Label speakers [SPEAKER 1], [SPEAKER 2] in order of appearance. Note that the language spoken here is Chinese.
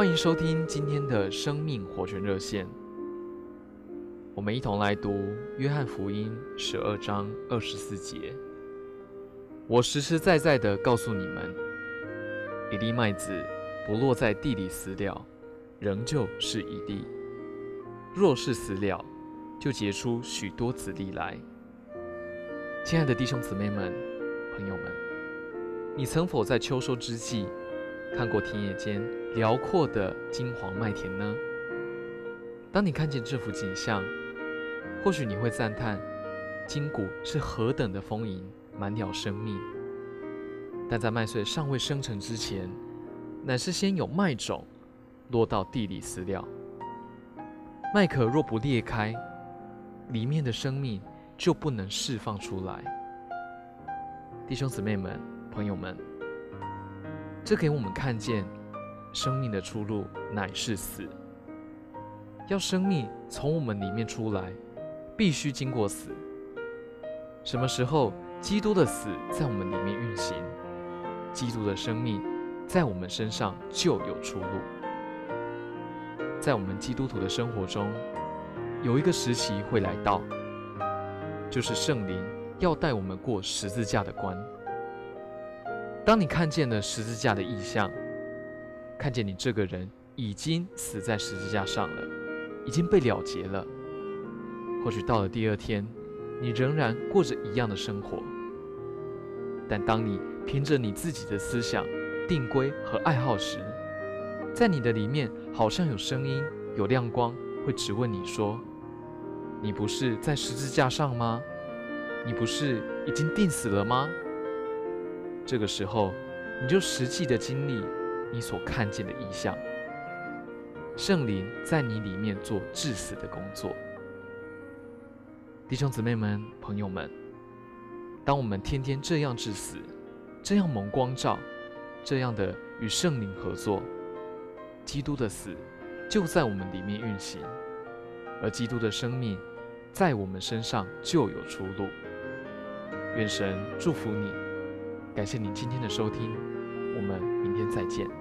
[SPEAKER 1] 欢迎收听今天的生命活泉热线。我们一同来读约翰福音十二章二十四节。我实实在在的告诉你们，一粒麦子不落在地里死了，仍旧是一粒；若是死了，就结出许多子粒来。亲爱的弟兄姊妹们、朋友们，你曾否在秋收之际看过田野间辽阔的金黄麦田呢？当你看见这幅景象，或许你会赞叹，筋骨是何等的丰盈，满鸟生命。但在麦穗尚未生成之前，乃是先有麦种落到地里死了。麦壳若不裂开，里面的生命就不能释放出来。弟兄姊妹们、朋友们，这给我们看见，生命的出路乃是死。要生命从我们里面出来，必须经过死。什么时候基督的死在我们里面运行，基督的生命在我们身上就有出路。在我们基督徒的生活中，有一个时期会来到，就是圣灵要带我们过十字架的关。当你看见了十字架的意象，看见你这个人已经死在十字架上了，已经被了结了。或许到了第二天，你仍然过着一样的生活。但当你凭着你自己的思想、定规和爱好时，在你的里面好像有声音、有亮光，会质问你说：“你不是在十字架上吗？你不是已经定死了吗？”这个时候，你就实际的经历你所看见的意象。圣灵在你里面做致死的工作。弟兄姊妹们、朋友们，当我们天天这样致死，这样蒙光照，这样的与圣灵合作，基督的死就在我们里面运行，而基督的生命在我们身上就有出路。愿神祝福你，感谢你今天的收听，我们明天再见。